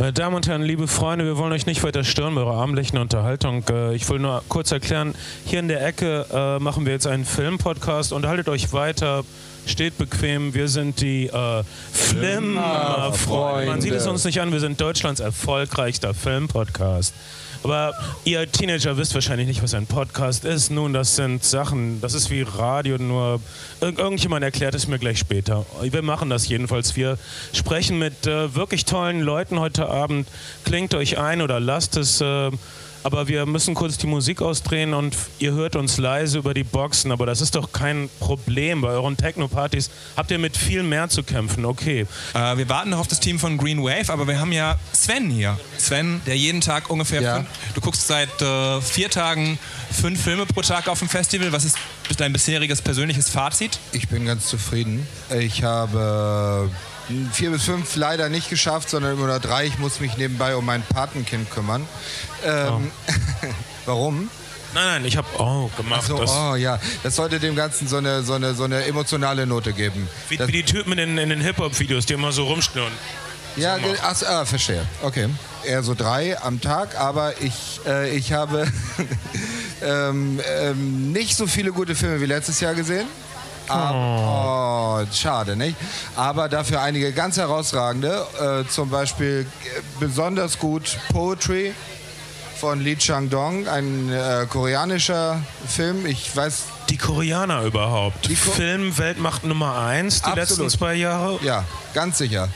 Meine Damen und Herren, liebe Freunde, wir wollen euch nicht weiter stören bei eurer abendlichen Unterhaltung. Äh, ich will nur kurz erklären, hier in der Ecke äh, machen wir jetzt einen Filmpodcast. Unterhaltet euch weiter, steht bequem. Wir sind die äh, Flimmer-Freunde. Man sieht es uns nicht an, wir sind Deutschlands erfolgreichster Filmpodcast. Aber ihr Teenager wisst wahrscheinlich nicht, was ein Podcast ist. Nun, das sind Sachen, das ist wie Radio, nur ir irgendjemand erklärt es mir gleich später. Wir machen das jedenfalls. Wir sprechen mit äh, wirklich tollen Leuten heute Abend. Klingt euch ein oder lasst es. Äh, aber wir müssen kurz die Musik ausdrehen und ihr hört uns leise über die Boxen, aber das ist doch kein Problem. Bei euren Techno-Partys habt ihr mit viel mehr zu kämpfen, okay. Äh, wir warten noch auf das Team von Green Wave, aber wir haben ja Sven hier. Sven, der jeden Tag ungefähr, ja. fünf, du guckst seit äh, vier Tagen fünf Filme pro Tag auf dem Festival. Was ist dein bisheriges persönliches Fazit? Ich bin ganz zufrieden. Ich habe vier bis fünf leider nicht geschafft, sondern immer nur drei. Ich muss mich nebenbei um mein Patenkind kümmern. Ähm, oh. warum? Nein, nein, ich habe oh gemacht. So, oh ja, das sollte dem Ganzen so eine, so eine, so eine emotionale Note geben. Wie, wie die Typen in, in den Hip-Hop-Videos, die immer so rumschnurren. Ja, ach, ah, verstehe. Okay. Eher so drei am Tag, aber ich, äh, ich habe ähm, ähm, nicht so viele gute Filme wie letztes Jahr gesehen. Oh. oh. schade, nicht? Aber dafür einige ganz herausragende. Äh, zum Beispiel äh, besonders gut Poetry von Lee Chang-dong, ein äh, koreanischer Film. Ich weiß. Die Koreaner überhaupt. Die Ko Filmweltmacht Nummer eins die Absolut. letzten zwei Jahre. Ja, ganz sicher.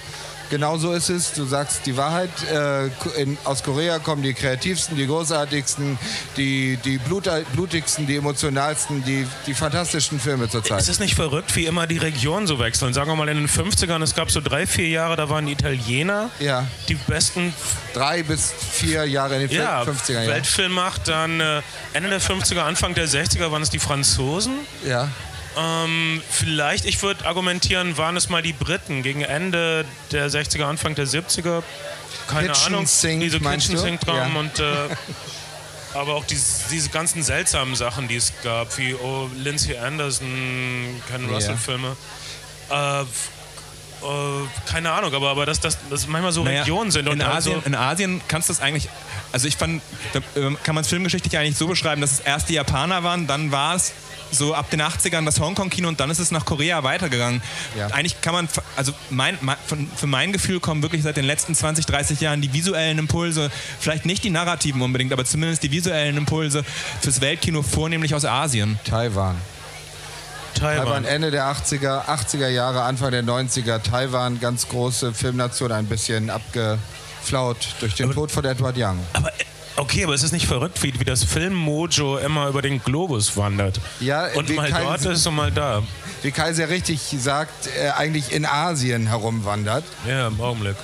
Genau so ist es. Du sagst die Wahrheit. Äh, in, aus Korea kommen die kreativsten, die großartigsten, die, die blut, blutigsten, die emotionalsten, die, die fantastischsten Filme zurzeit. Ist es nicht verrückt, wie immer die Regionen so wechseln? Sagen wir mal in den 50ern, es gab so drei, vier Jahre, da waren die Italiener ja. die besten. Drei bis vier Jahre in den ja, 50er Jahren. Weltfilmmacht, dann äh, Ende der 50er, Anfang der 60er waren es die Franzosen. Ja. Ähm, vielleicht, ich würde argumentieren, waren es mal die Briten gegen Ende der 60er, Anfang der 70er. Keine Kitchen Ahnung, Sink, diese Kitchen Sink ja. und äh, aber auch diese, diese ganzen seltsamen Sachen, die es gab, wie oh, Lindsay Anderson, Ken Russell-Filme. Äh, äh, keine Ahnung, aber, aber dass das, das manchmal so naja, Regionen sind. Und in, also Asien, in Asien kannst du das eigentlich, also ich fand, da, äh, kann man es filmgeschichtlich eigentlich so beschreiben, dass es erst die Japaner waren, dann war es so ab den 80ern das Hongkong-Kino und dann ist es nach Korea weitergegangen. Ja. Eigentlich kann man, also mein, mein, für mein Gefühl kommen wirklich seit den letzten 20, 30 Jahren die visuellen Impulse, vielleicht nicht die narrativen unbedingt, aber zumindest die visuellen Impulse fürs Weltkino vornehmlich aus Asien. Taiwan. Taiwan. Taiwan Ende der 80er, 80er Jahre, Anfang der 90er. Taiwan, ganz große Filmnation, ein bisschen abgeflaut durch den aber, Tod von Edward Young. Aber Okay, aber es ist nicht verrückt, wie, wie das Filmmojo immer über den Globus wandert. Ja, und mal dort ist und mal da. Wie Kai sehr richtig sagt, äh, eigentlich in Asien herumwandert. Ja, im Augenblick.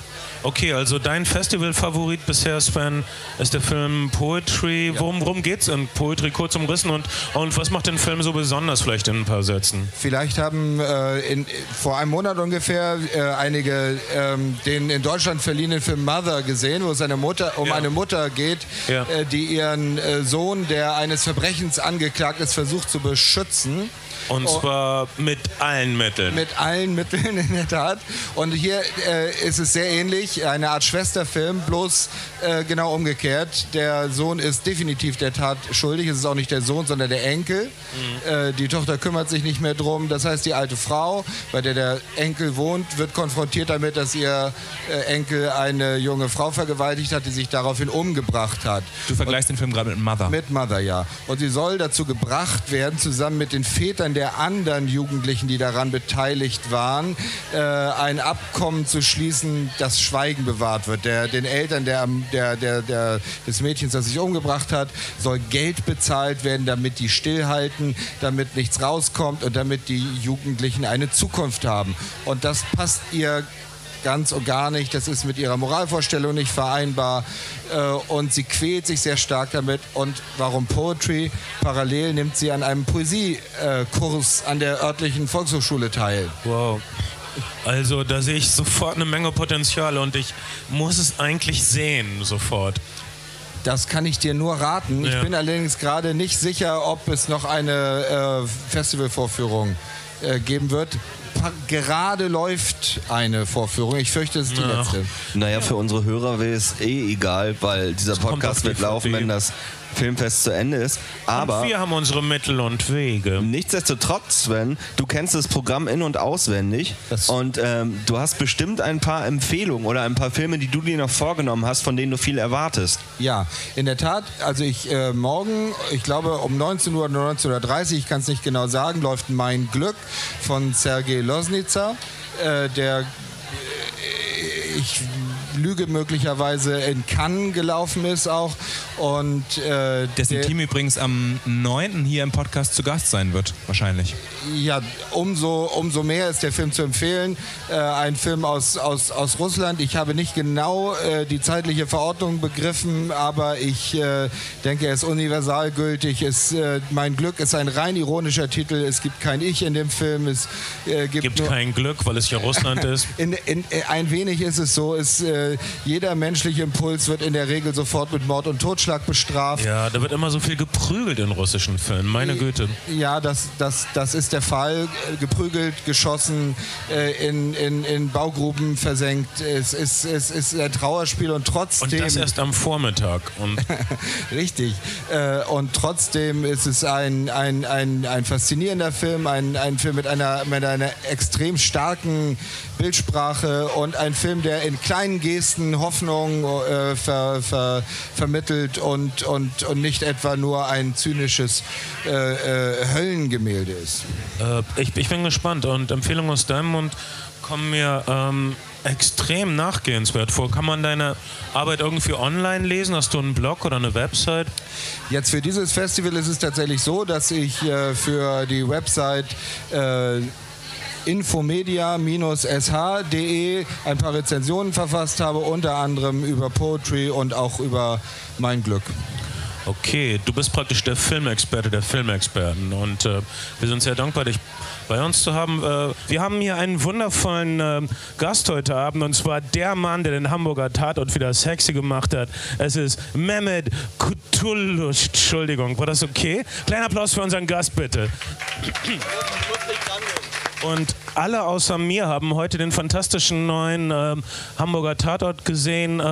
Okay, also dein Festival-Favorit bisher, Sven, ist der Film Poetry. Worum, worum es in Poetry? Kurz umrissen und, und was macht den Film so besonders, vielleicht in ein paar Sätzen? Vielleicht haben äh, in, vor einem Monat ungefähr äh, einige ähm, den in Deutschland verliehenen Film Mother gesehen, wo es eine Mutter, um ja. eine Mutter geht, ja. äh, die ihren äh, Sohn, der eines Verbrechens angeklagt ist, versucht zu beschützen. Und oh. zwar mit allen Mitteln. Mit allen Mitteln, in der Tat. Und hier äh, ist es sehr ähnlich, eine Art Schwesterfilm, bloß äh, genau umgekehrt. Der Sohn ist definitiv der Tat schuldig. Es ist auch nicht der Sohn, sondern der Enkel. Mhm. Äh, die Tochter kümmert sich nicht mehr drum. Das heißt, die alte Frau, bei der der Enkel wohnt, wird konfrontiert damit, dass ihr äh, Enkel eine junge Frau vergewaltigt hat, die sich daraufhin umgebracht hat. Du vergleichst Und, den Film gerade mit Mother. Mit Mother, ja. Und sie soll dazu gebracht werden, zusammen mit den Vätern der anderen Jugendlichen, die daran beteiligt waren, äh, ein Abkommen zu schließen, das Schweigen bewahrt wird. Der, den Eltern der, der, der, der, des Mädchens, das sich umgebracht hat, soll Geld bezahlt werden, damit die stillhalten, damit nichts rauskommt und damit die Jugendlichen eine Zukunft haben. Und das passt ihr ganz und gar nicht. Das ist mit ihrer Moralvorstellung nicht vereinbar. Äh, und sie quält sich sehr stark damit. Und warum Poetry? Parallel nimmt sie an einem Poesiekurs an der örtlichen Volkshochschule teil. Wow. Also da sehe ich sofort eine Menge Potenzial und ich muss es eigentlich sehen sofort. Das kann ich dir nur raten. Ja. Ich bin allerdings gerade nicht sicher, ob es noch eine äh, Festivalvorführung äh, geben wird. Gerade läuft eine Vorführung. Ich fürchte, es ist die Ach. letzte. Naja, für unsere Hörer wäre es eh egal, weil dieser Podcast wird laufen, wenn das Filmfest zu Ende ist. Aber und wir haben unsere Mittel und Wege. nichtsdestotrotz, Sven, du kennst das Programm in- und auswendig Das- und ähm, du hast bestimmt ein paar Empfehlungen oder ein paar Filme, die du dir noch vorgenommen hast, von denen du viel erwartest. Ja, in der Tat. Also ich äh, morgen, ich glaube um 19 Uhr oder 19.30 Uhr, ich kann es nicht genau sagen, läuft Mein Glück von Sergei Losnitzer, äh, der äh, ich lüge möglicherweise in Cannes gelaufen ist auch und äh, Dessen der- Team übrigens am 9. hier im Podcast zu Gast sein wird, wahrscheinlich. Ja, umso, umso mehr ist der Film zu empfehlen. Äh, ein Film aus, aus, aus Russland. Ich habe nicht genau äh, die zeitliche Verordnung begriffen, aber ich äh, denke, er ist universal gültig. Es, äh, mein Glück ist ein rein ironischer Titel. Es gibt kein Ich in dem Film. Es äh, gibt, Gibt nur kein Glück, weil es ja Russland ist. in, in, äh, ein wenig ist es so, ist, äh, jeder menschliche Impuls wird in der Regel sofort mit Mord und Totschlag bestraft. Ja, da wird immer so viel geprügelt in russischen Filmen. Meine Güte. Ja, das, das, das ist der Fall. Äh, Geprügelt, geschossen, äh, in, in, in Baugruben versenkt. Es ist, es ist ein Trauerspiel und Und trotzdem. das erst am Vormittag. Und Richtig. Äh, und trotzdem ist es ein, ein, ein, ein faszinierender Film, ein, ein Film mit einer, mit einer extrem starken Bildsprache und ein Film, der in kleinen Gesten Hoffnung äh, ver, ver, vermittelt und, und, und nicht etwa nur ein zynisches äh, äh, Höllengemälde ist. äh, ich, ich bin gespannt. Und Empfehlungen aus deinem Mund kommen mir ähm, extrem nachgehenswert vor. Kann man deine Arbeit irgendwie online lesen? Hast du einen Blog oder eine Website? Jetzt für dieses Festival ist es tatsächlich so, dass ich äh, für die Website äh, infomedia-sh.de ein paar Rezensionen verfasst habe, unter anderem über Poetry und auch über mein Glück. Okay, du bist praktisch der Filmexperte der Filmexperten und äh, wir sind sehr dankbar, dich bei uns zu haben. Äh, wir haben hier einen wundervollen äh, Gast heute Abend und zwar der Mann, der den Hamburger Tatort wieder sexy gemacht hat. Es ist Mehmet Kutulusch. Entschuldigung, war das okay? Kleiner Applaus für unseren Gast bitte. Und alle außer mir haben heute den fantastischen neuen ähm, Hamburger Tatort gesehen. Äh,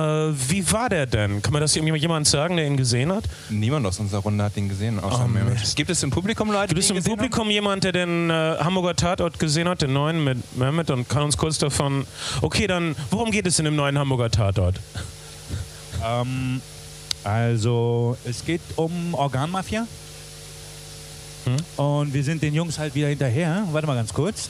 wie war der denn? Kann mir das jemand sagen, der ihn gesehen hat? Niemand aus unserer Runde hat ihn gesehen, außer Oh, mir. Mist. Gibt es im Publikum Leute, Du bist die ihn im Publikum jemand, der den äh, Hamburger Tatort gesehen hat, den neuen mit Mehmet und kann uns kurz davon. Okay, dann worum geht es in dem neuen Hamburger Tatort? Ähm, also, es geht um Organmafia. Und wir sind den Jungs halt wieder hinterher. Warte mal ganz kurz.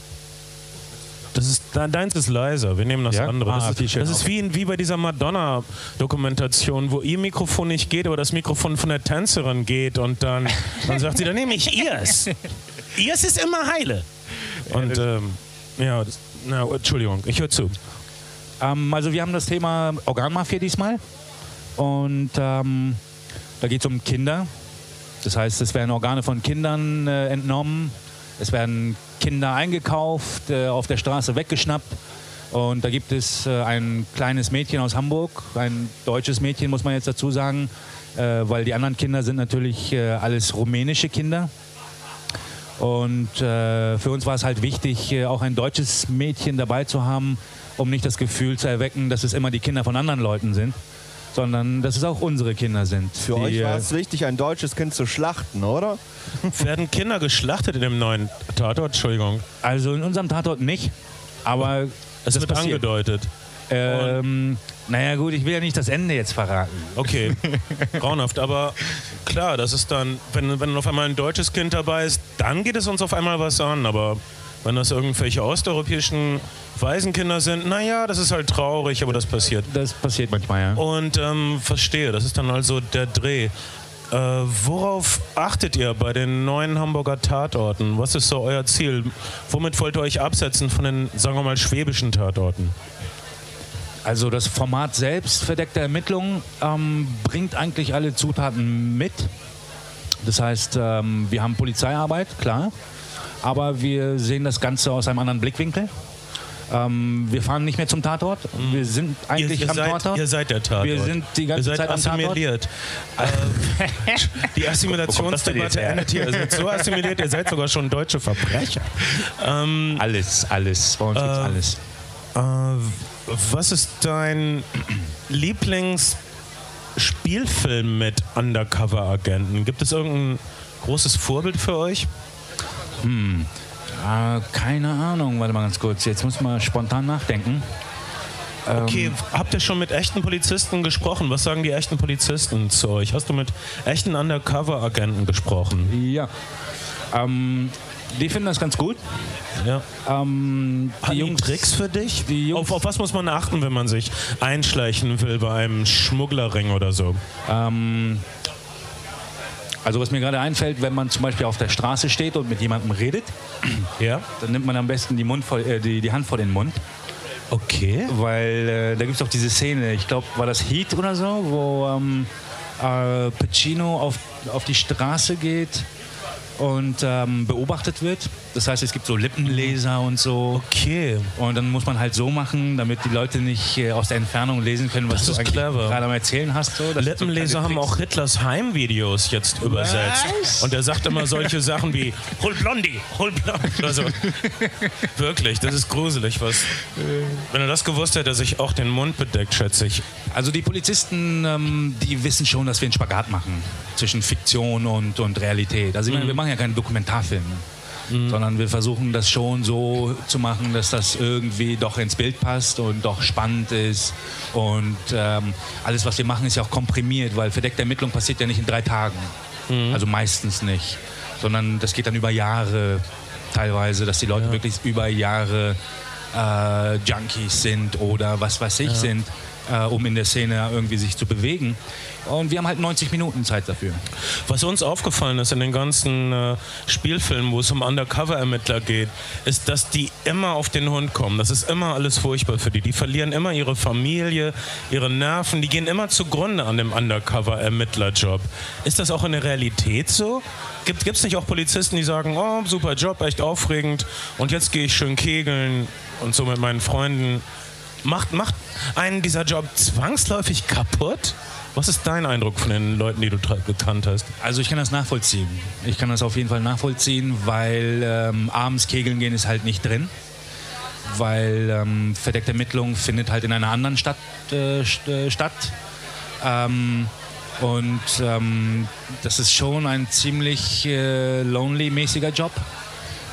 Das ist, de- deins ist leiser, wir nehmen das Ja? andere. Ah, Das, viel ist, das ist wie, in, wie bei dieser Madonna-Dokumentation, wo ihr Mikrofon nicht geht, aber das Mikrofon von der Tänzerin geht und dann, dann sagt sie, dann nehme ich ihrs. ihrs ist immer heile. Und ähm, ja, das, na, Entschuldigung, ich höre zu. Ähm, also, wir haben das Thema Organmafia diesmal. Und ähm, da geht es um Kinder. Das heißt, es werden Organe von Kindern äh, entnommen. Es werden Kinder eingekauft, äh, auf der Straße weggeschnappt. Und da gibt es äh, ein kleines Mädchen aus Hamburg, ein deutsches Mädchen, muss man jetzt dazu sagen, äh, weil die anderen Kinder sind natürlich äh, alles rumänische Kinder. Und äh, für uns war es halt wichtig, auch ein deutsches Mädchen dabei zu haben, um nicht das Gefühl zu erwecken, dass es immer die Kinder von anderen Leuten sind, sondern dass es auch unsere Kinder sind. Für die, euch war äh, es wichtig, ein deutsches Kind zu schlachten, oder? Werden Kinder geschlachtet in dem neuen Tatort? Entschuldigung. Also in unserem Tatort nicht, aber Es das wird passiert. angedeutet. Ähm, naja gut, ich will ja nicht das Ende jetzt verraten. Okay, grauenhaft. Aber klar, das ist dann, wenn, wenn auf einmal ein deutsches Kind dabei ist, dann geht es uns auf einmal was an. Aber wenn das irgendwelche osteuropäischen Waisenkinder sind, naja, das ist halt traurig, aber das passiert. Das passiert manchmal, ja. Und ähm, verstehe, das ist dann also der Dreh. Äh, worauf achtet ihr bei den neuen Hamburger Tatorten? Was ist so euer Ziel? Womit wollt ihr euch absetzen von den, sagen wir mal, schwäbischen Tatorten? Also das Format selbst verdeckte Ermittlungen ähm, bringt eigentlich alle Zutaten mit. Das heißt, ähm, wir haben Polizeiarbeit, klar, aber wir sehen das Ganze aus einem anderen Blickwinkel. Ähm, wir fahren nicht mehr zum Tatort. Wir sind eigentlich ihr, ihr am seid, Tatort. Ihr seid der Tatort. Wir sind die ganze ihr seid Zeit am Tatort. assimiliert. Äh, die Assimilationsdebatte endet hier. Ihr seid so assimiliert, ihr seid sogar schon deutsche Verbrecher. Ähm, Alles, alles. Bei uns Äh, alles. äh, was ist dein Lieblingsspielfilm mit Undercover-Agenten? Gibt es irgendein großes Vorbild für euch? Äh, keine Ahnung, warte mal ganz kurz. Jetzt muss man spontan nachdenken. Okay, habt ihr schon mit echten Polizisten gesprochen? Was sagen die echten Polizisten zu euch? Hast du mit echten Undercover-Agenten gesprochen? Ja. Ähm, die finden das ganz gut. Ja. Ähm, die Tricks für dich? Jungs- auf, auf was muss man achten, wenn man sich einschleichen will bei einem Schmugglerring oder so? Ähm, also was mir gerade einfällt, wenn man zum Beispiel auf der Straße steht und mit jemandem redet, Ja. dann nimmt man am besten die, Mund vor, äh, die, die Hand vor den Mund. Okay. Weil äh, da gibt es doch diese Szene, ich glaube, war das Heat oder so, wo ähm, äh, Pacino auf, auf die Straße geht und ähm, beobachtet wird. Das heißt, es gibt so Lippenleser und so. Okay. Und dann muss man halt so machen, damit die Leute nicht äh, aus der Entfernung lesen können, was Das du gerade am Erzählen hast. So. So Lippenleser kleine haben auch Hitlers Heimvideos jetzt übersetzt. Und er sagt immer solche Sachen wie Hol Blondie, hol Blondie. Also, wirklich, das ist gruselig. Was, wenn er das gewusst hätte, er sich auch den Mund bedeckt, schätze ich. Also die Polizisten, ähm, die wissen schon, dass wir einen Spagat machen zwischen Fiktion und, und Realität. Also ich meine, wir machen ja keinen Dokumentarfilm, sondern wir versuchen das schon so zu machen, dass das irgendwie doch ins Bild passt und doch spannend ist. Und ähm, alles, was wir machen, ist ja auch komprimiert, weil verdeckte Ermittlung passiert ja nicht in drei Tagen. Also meistens nicht, sondern das geht dann über Jahre teilweise, dass die Leute wirklich über Jahre äh, Junkies sind oder was weiß ich sind, äh, um in der Szene irgendwie sich zu bewegen. Und wir haben halt 90 Minuten Zeit dafür. Was uns aufgefallen ist in den ganzen äh, Spielfilmen, wo es um Undercover-Ermittler geht, ist, dass die immer auf den Hund kommen. Das ist immer alles furchtbar für die. Die verlieren immer ihre Familie, ihre Nerven. Die gehen immer zugrunde an dem Undercover-Ermittler-Job. Ist das auch in der Realität so? Gibt es nicht auch Polizisten, die sagen, oh, super Job, echt aufregend und jetzt gehe ich schön kegeln und so mit meinen Freunden. Macht, macht einen dieser Job zwangsläufig kaputt? Was ist dein Eindruck von den Leuten, die du gekannt hast? Also ich kann das nachvollziehen. Ich kann das auf jeden Fall nachvollziehen, weil ähm, abends kegeln gehen ist halt nicht drin. Weil ähm, verdeckte Ermittlung findet halt in einer anderen Stadt äh, äh, statt. Ähm, und ähm, das ist schon ein ziemlich äh, lonely-mäßiger Job.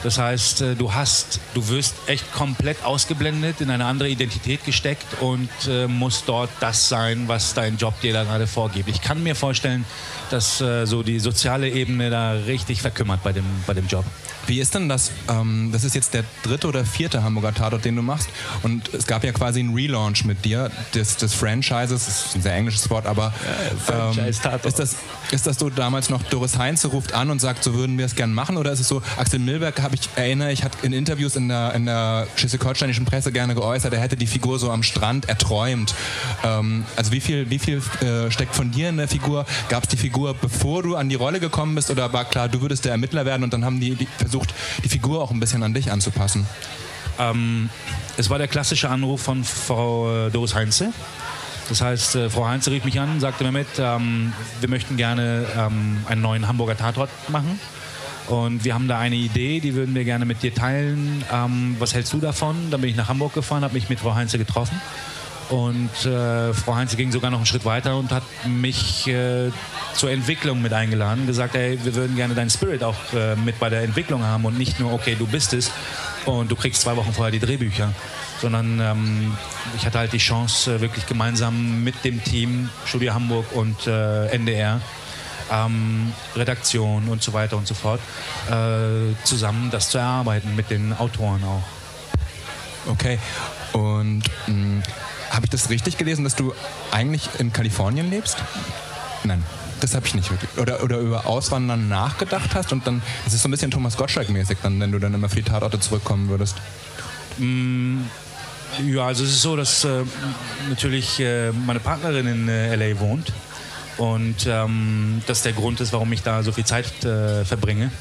Das heißt, äh, du hast, du wirst echt komplett ausgeblendet, in eine andere Identität gesteckt und äh, musst dort das sein, was dein Job dir da gerade vorgibt. Ich kann mir vorstellen, dass äh, so die soziale Ebene da richtig verkümmert bei dem, bei dem Job. Wie ist denn das? Ähm, das ist jetzt der dritte oder vierte Hamburger Tatort, den du machst. Und es gab ja quasi einen Relaunch mit dir des, des Franchises. Das ist ein sehr englisches Wort, aber ähm, Franchise-Tatort. ist, das, ist das so damals noch Doris Heinze ruft an und sagt, so würden wir es gern machen? Oder ist es so, Axel Milberg, habe ich erinnere ich, hat in Interviews in der, in der schleswig-holsteinischen Presse gerne geäußert, er hätte die Figur so am Strand erträumt. Ähm, also wie viel, wie viel äh, steckt von dir in der Figur? Gab es die Figur, bevor du an die Rolle gekommen bist? Oder war klar, du würdest der Ermittler werden und dann haben die, die versucht, die Figur auch ein bisschen an dich anzupassen? Ähm, es war der klassische Anruf von Frau äh, Doris Heinze. Das heißt, äh, Frau Heinze rief mich an, sagte mir mit, ähm, wir möchten gerne ähm, einen neuen Hamburger Tatort machen. Und wir haben da eine Idee, die würden wir gerne mit dir teilen. Ähm, was hältst du davon? Dann bin ich nach Hamburg gefahren, habe mich mit Frau Heinze getroffen. Und äh, Frau Heinze ging sogar noch einen Schritt weiter und hat mich äh, zur Entwicklung mit eingeladen. Gesagt, ey, wir würden gerne deinen Spirit auch äh, mit bei der Entwicklung haben und nicht nur, okay, du bist es und du kriegst zwei Wochen vorher die Drehbücher. Sondern ähm, ich hatte halt die Chance, äh, wirklich gemeinsam mit dem Team Studio Hamburg und äh, NDR ähm, Redaktion und so weiter und so fort, äh, zusammen das zu erarbeiten mit den Autoren auch. Okay. Und mh, habe ich das richtig gelesen, dass du eigentlich in Kalifornien lebst? Nein. Das habe ich nicht wirklich. Oder, oder über Auswandern nachgedacht hast und dann, das ist so ein bisschen Thomas Gottschalk-mäßig, dann, wenn du dann immer für die Tatorte zurückkommen würdest. Ja, also es ist so, dass äh, natürlich äh, meine Partnerin in äh, LA wohnt und ähm, das der Grund ist, warum ich da so viel Zeit äh, verbringe.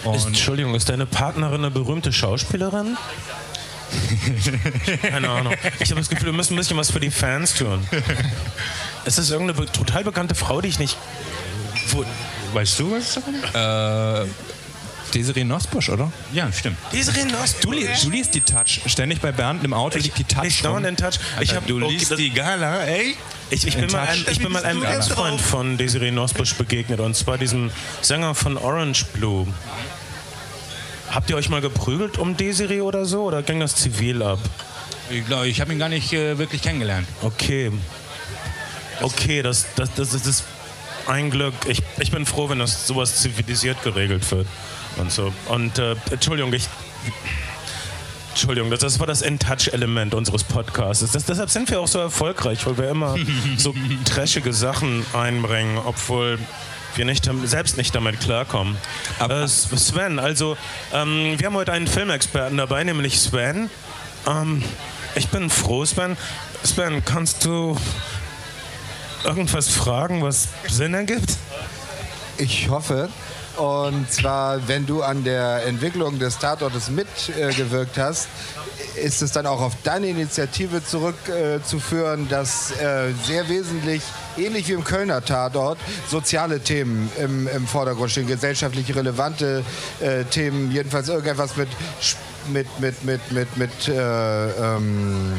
Ist, Und Entschuldigung, ist deine Partnerin eine berühmte Schauspielerin? Keine Ahnung. Ich habe das Gefühl, wir müssen ein bisschen was für die Fans tun. Es ist irgendeine total bekannte Frau, die ich nicht. Wo, weißt du was davon? Äh, Desiree Nosbusch, oder? Ja, stimmt. Desiree Nost, Du, li du liest die Touch. Ständig bei Bernd im Auto liegt die Touch. Ich dauernd in Touch. Ich hab, du okay, liest das- die Gala, ey? Ich, ich, bin mal ein, ich bin mal einem Ex-Freund von Desiree Nosbusch begegnet und zwar diesem Sänger von Orange Blue. Habt ihr euch mal geprügelt um Desiree oder so oder ging das zivil ab? Ich glaube, ich habe ihn gar nicht äh, wirklich kennengelernt. Okay. Okay, das, das, das, ist- das ist ein Glück. Ich, ich bin froh, wenn das sowas zivilisiert geregelt wird. Und so. Und äh, Entschuldigung, ich. Entschuldigung, das, das war das In-Touch-Element unseres Podcasts. Das, deshalb sind wir auch so erfolgreich, weil wir immer so trashige Sachen einbringen, obwohl wir nicht, dam- selbst nicht damit klarkommen. Äh, Sven, also ähm, wir haben heute einen Filmexperten dabei, nämlich Sven. Ähm, ich bin froh, Sven. Sven, kannst du irgendwas fragen, was Sinn ergibt? Ich hoffe. Und zwar, wenn du an der Entwicklung des Tatortes mitgewirkt hast, ist es dann auch auf deine Initiative zurückzuführen, äh, dass äh, sehr wesentlich, ähnlich wie im Kölner Tatort, soziale Themen im, im Vordergrund stehen, gesellschaftlich relevante äh, Themen, jedenfalls irgendetwas mit, mit, mit, mit, mit, mit äh, ähm,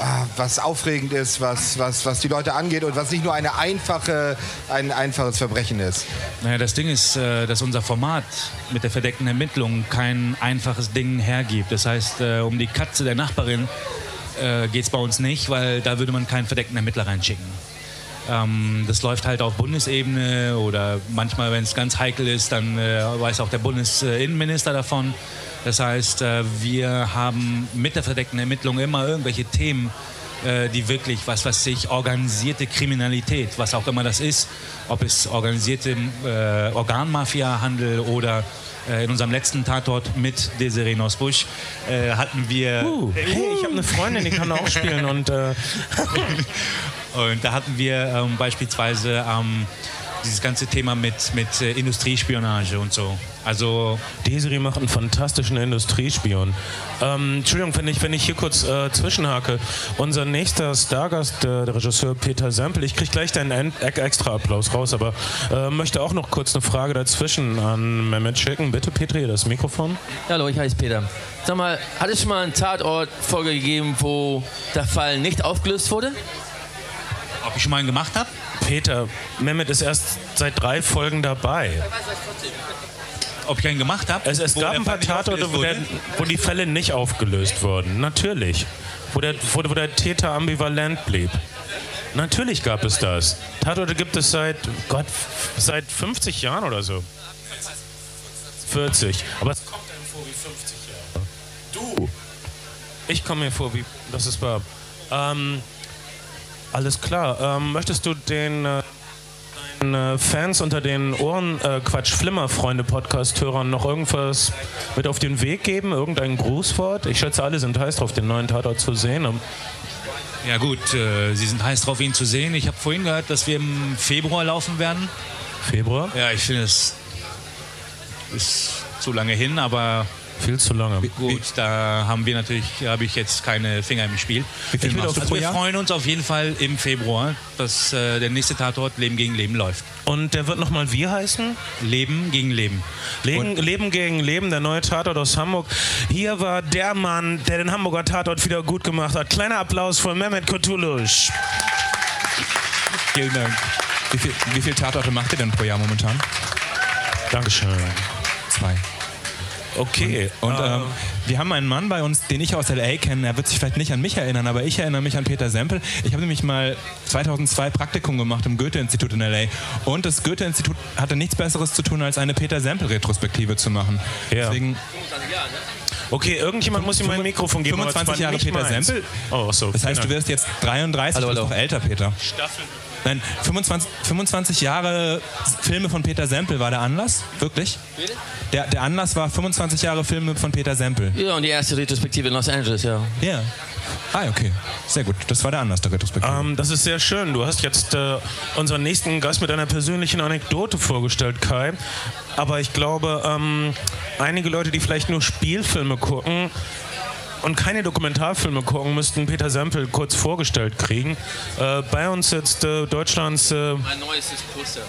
ah, was aufregend ist, was, was, was die Leute angeht und was nicht nur eine einfache, ein einfaches Verbrechen ist. Naja, das Ding ist, äh, dass unser Format mit der verdeckten Ermittlung kein einfaches Ding hergibt. Das heißt, äh, um die Katze der Nachbarin äh, geht es bei uns nicht, weil da würde man keinen verdeckten Ermittler reinschicken. Ähm, das läuft halt auf Bundesebene oder manchmal, wenn es ganz heikel ist, dann äh, weiß auch der Bundesinnenminister davon. Das heißt, äh, wir haben mit der verdeckten Ermittlung immer irgendwelche Themen, äh, die wirklich, was weiß ich, organisierte Kriminalität, was auch immer das ist, ob es organisierte äh, Organmafia-Handel oder äh, in unserem letzten Tatort mit Desiree Nosbusch äh, hatten wir Uh, hey, ich habe eine Freundin, die kann auch spielen und Und da hatten wir ähm, beispielsweise ähm, dieses ganze Thema mit, mit äh, Industriespionage und so. Also Desiree macht einen fantastischen Industriespion. Ähm, Entschuldigung, wenn ich, wenn ich hier kurz äh, zwischenhake. Unser nächster Stargast, äh, der Regisseur Peter Sempel, ich kriege gleich deinen End e- extra Applaus raus, aber äh, möchte auch noch kurz eine Frage dazwischen an Mehmet schicken. Bitte, Petri, das Mikrofon. Hallo, ich heiße Peter. Sag mal, hat es schon mal einen Tatort vorgegeben, wo der Fall nicht aufgelöst wurde? Ob ich schon mal einen gemacht habe? Peter, Mehmet ist erst seit drei Folgen dabei. Ob ich einen gemacht habe? Es, es gab ein paar Tatorte, wo, der, wo die Fälle nicht aufgelöst wurden. Natürlich. Wo der, wo, wo der Täter ambivalent blieb. Natürlich gab es das. Tatorte gibt es seit, Gott, seit 50 Jahren oder so. 40. Aber es kommt einem vor wie 50 Jahre. Du. Ich komme mir vor wie, das ist wahr. Ähm, alles klar. Ähm, möchtest du den äh, den, äh, Fans unter den Ohren, äh, Quatsch, Flimmer-Freunde-Podcast-Hörern noch irgendwas mit auf den Weg geben? Irgendein Grußwort? Ich schätze, alle sind heiß drauf, den neuen Tatort zu sehen. Ähm, Ja gut, äh, Sie sind heiß drauf, ihn zu sehen. Ich habe vorhin gehört, dass wir im Februar laufen werden. Februar? Ja, ich finde es ist zu lange hin, aber Viel zu lange. gut, da haben wir natürlich, habe ich jetzt keine Finger im Spiel. Wie viel machst du also pro wir Jahr? freuen uns auf jeden Fall im Februar, dass äh, der nächste Tatort Leben gegen Leben läuft. Und der wird nochmal wie heißen? Leben gegen Leben. Leben, Leben gegen Leben, der neue Tatort aus Hamburg. Hier war der Mann, der den Hamburger Tatort wieder gut gemacht hat. Kleiner Applaus von Mehmet Kutulusch. Vielen Dank. Wie viel, wie viel Tatorte macht ihr denn pro Jahr momentan? Dankeschön. Zwei. Okay. Und äh, ähm, wir haben einen Mann bei uns, den ich aus L.A. kenne. Er wird sich vielleicht nicht an mich erinnern, aber ich erinnere mich an Peter Sempel. Ich habe nämlich mal 2002 Praktikum gemacht im Goethe-Institut in L.A. Und das Goethe-Institut hatte nichts Besseres zu tun, als eine Peter Sempel-Retrospektive zu machen. Ja. Deswegen, okay, irgendjemand muss ihm mein Mikrofon geben. aber 25 zwar Jahre Peter meins. Sempel? Oh, so. das heißt, du vielen wirst jetzt 33, Hallo, du hallo. älter, Peter. Nein, 25, 25 Jahre Filme von Peter Sempel war der Anlass? Wirklich? Der, der Anlass war 25 Jahre Filme von Peter Sempel. Ja, und die erste Retrospektive in Los Angeles, ja. Ja. Ah, okay. Sehr gut. Das war der Anlass der Retrospektive. Ähm, das ist sehr schön. Du hast jetzt äh, unseren nächsten Gast mit einer persönlichen Anekdote vorgestellt, Kai. Aber ich glaube, ähm, einige Leute, die vielleicht nur Spielfilme gucken, und keine Dokumentarfilme gucken, müssten Peter Sempel kurz vorgestellt kriegen. Äh, bei uns jetzt äh, Deutschlands. Äh, Mein neuestes Poster.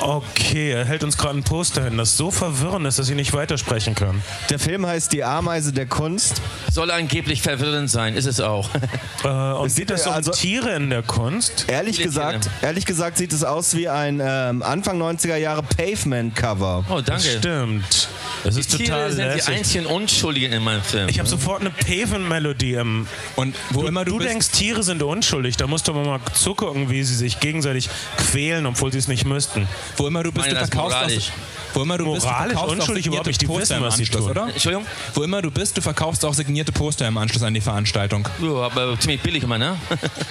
Okay, er hält uns gerade ein Poster hin, das so verwirrend ist, dass ich nicht weitersprechen kann. Der Film heißt Die Ameise der Kunst. Soll angeblich verwirrend sein, ist es auch. Äh, und sieht geht es um also- Tiere in der Kunst? Ehrlich Viele gesagt, Tiere. ehrlich gesagt sieht es aus wie ein ähm, Anfang 90er Jahre Pavement-Cover. Oh, danke. Stimmt. Das ist Die total Tiere sind die lässig. einzigen Unschuldigen in meinem Film. Ich habe sofort eine Pavement-Melodie im. Und wo immer du, Du bist, denkst, Tiere sind unschuldig. Da musst du mal zugucken, wie sie sich gegenseitig quälen, obwohl sie es nicht müssten. Wo immer du bist, meine du das verkaufst moralisch. auch, wo immer du bist, du verkaufst auch unschuldig überhaupt nicht. Die signierte wissen, Poster was im Anschluss, oder? Entschuldigung? Wo immer du bist, du verkaufst auch signierte Poster im Anschluss an die Veranstaltung. Ja, aber ziemlich billig immer, ne?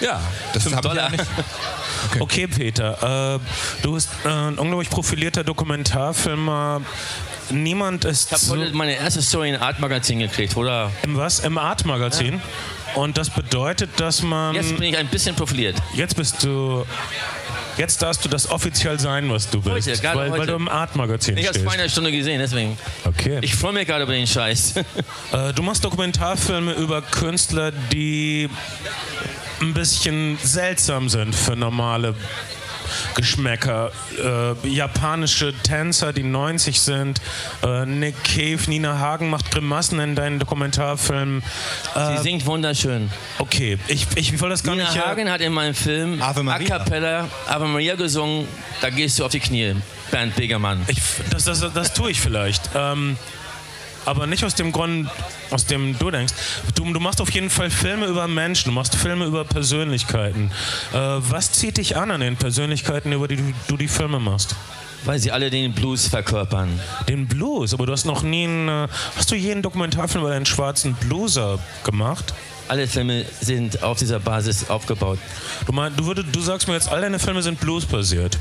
Ja, das Fünf habe ich ja Dollar. nicht. Okay, Peter, äh, du bist äh, ein unglaublich profilierter Dokumentarfilmer. Niemand ist Ich habe so heute meine erste Story in Art Magazin gekriegt, oder? im was? Im Art-Magazin. Und das bedeutet, dass man Jetzt bin ich ein bisschen profiliert. jetzt bist du jetzt darfst du das offiziell sein, was du bist, Heute, weil, weil heute. du im Art-Magazin Ich habe es vor einer Stunde gesehen, deswegen. Okay. Ich freue mich gerade über den Scheiß. Äh, du machst Dokumentarfilme über Künstler, die ein bisschen seltsam sind für normale Geschmäcker. Äh, japanische Tänzer, die 90 sind. Äh, Nick Cave, Nina Hagen macht Grimassen in deinen Dokumentarfilmen. Äh, Sie singt wunderschön. okay, ich, ich will das gar Nina nicht. äh, Hagen hat in meinem Film Ave Maria. A Cappella Ave Maria gesungen. Da gehst du auf die Knie, Bernd Begermann. Ich, das, das, das tue ich vielleicht. Ähm, aber nicht aus dem Grund, aus dem du denkst. Du, du machst auf jeden Fall Filme über Menschen, du machst Filme über Persönlichkeiten. Äh, was zieht dich an an den Persönlichkeiten, über die du, du die Filme machst? Weil sie alle den Blues verkörpern. Den Blues, aber du hast noch nie einen. Äh, hast du jeden Dokumentarfilm über einen schwarzen Blueser gemacht? Alle Filme sind auf dieser Basis aufgebaut. Du, mein, du, würd, du sagst mir jetzt, all deine Filme sind bluesbasiert.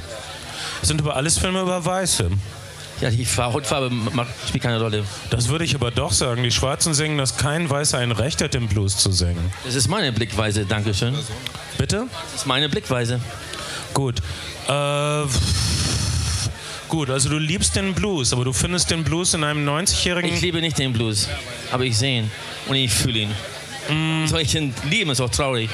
Sind aber alles Filme über Weiße. Ja, die Fa- Hautfarbe macht, spielt keine Rolle. Das würde ich aber doch sagen. Die Schwarzen singen, dass kein Weißer ein Recht hat, den Blues zu singen. Das ist meine Blickweise, Dankeschön. Bitte? Das ist meine Blickweise. Gut. Äh, gut, also du liebst den Blues, aber du findest den Blues in einem 90-jährigen. Ich liebe nicht den Blues, aber ich sehe ihn und ich fühle ihn. Mm. Soll ich ihn lieben, ist auch traurig.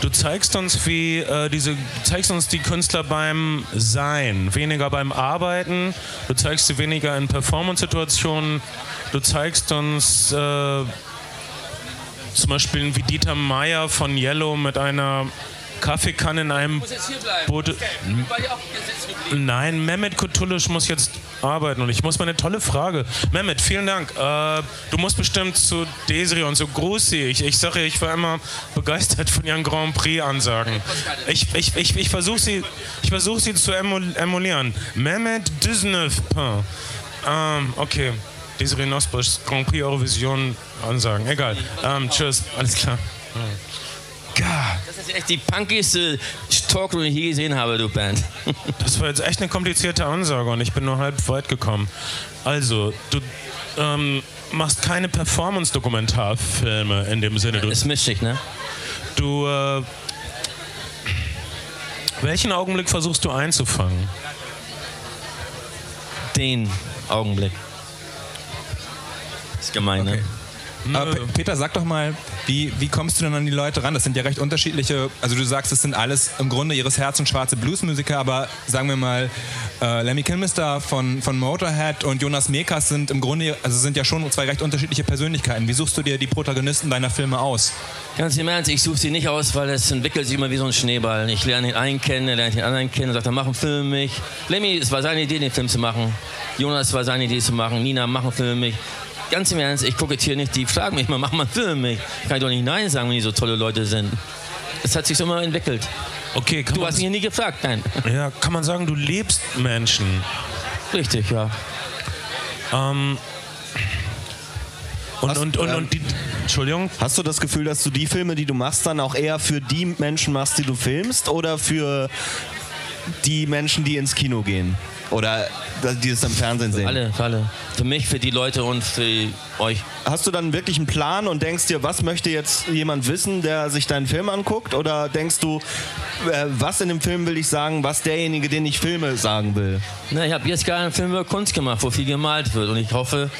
Du zeigst uns, wie äh, diese, zeigst uns die Künstler beim Sein, weniger beim Arbeiten. Du zeigst sie weniger in Performance-Situationen. Du zeigst uns äh, zum Beispiel wie Dieter Meier von Yellow mit einer Kaffeekanne in einem. Boot. Nein, Mehmet Kutulisch muss jetzt arbeiten und ich muss mal eine tolle Frage. Mehmet, vielen Dank. Äh, du musst bestimmt zu Desiree und so groß sie. Ich, ich sage, ich war immer begeistert von ihren Grand Prix-Ansagen. Ich, ich, ich, ich versuche sie, ich versuch sie zu emul emulieren. Mehmet Düsnev. Ähm, okay. Desiree Nosbusch, Grand Prix Eurovision Ansagen. Egal. Ähm, tschüss. Alles klar. Das ist echt die punkigste Talkrunde, die ich je gesehen habe, du Band. Das war jetzt echt eine komplizierte Ansage und ich bin nur halb weit gekommen. Also, du ähm, machst keine Performance-Dokumentarfilme in dem Sinne. Du, Ist mischig, ne? du äh, welchen Augenblick versuchst du einzufangen? Den Augenblick. Ist gemein, ne? Aber Pe- Peter, sag doch mal, wie, wie kommst du denn an die Leute ran? Das sind ja recht unterschiedliche, also du sagst, es sind alles im Grunde ihres Herzens schwarze Bluesmusiker, aber sagen wir mal, äh, Lemmy Kilmister von, von Motorhead und Jonas Mekas sind im Grunde, also sind ja schon zwei recht unterschiedliche Persönlichkeiten. Wie suchst du dir die Protagonisten deiner Filme aus? Ganz im Ernst, ich suche sie nicht aus, weil es entwickelt sich immer wie so ein Schneeball. Ich lerne den einen kennen, er lernt den anderen kennen, sagt, dann mach einen Film mit mich. Lemmy, es war seine Idee, den Film zu machen. Jonas war seine Idee zu machen. Nina, mach einen Film mit mich. Ganz im Ernst, ich kokettiere nicht, die fragen mich mal, mach mal einen Film mich. Kann ich doch nicht Nein sagen, wenn die so tolle Leute sind. Es hat sich so immer entwickelt. Okay, kann Du man, hast mich nie gefragt, nein. ja, kann man sagen, du liebst Menschen. Richtig, ja. Ähm, und, Hast- und, und, ähm, und die, Entschuldigung? Hast du das Gefühl, dass du die Filme, die du machst, dann auch eher für die Menschen machst, die du filmst oder für die Menschen, die ins Kino gehen? Oder die es im Fernsehen sehen? Alle, für alle. Für mich, für die Leute und für euch. Hast du dann wirklich einen Plan und denkst dir, was möchte jetzt jemand wissen, der sich deinen Film anguckt? Oder denkst du, äh, was in dem Film will ich sagen, was derjenige, den ich filme, sagen will? Na, ich habe jetzt gerade einen Film über Kunst gemacht, wo viel gemalt wird. Und ich hoffe,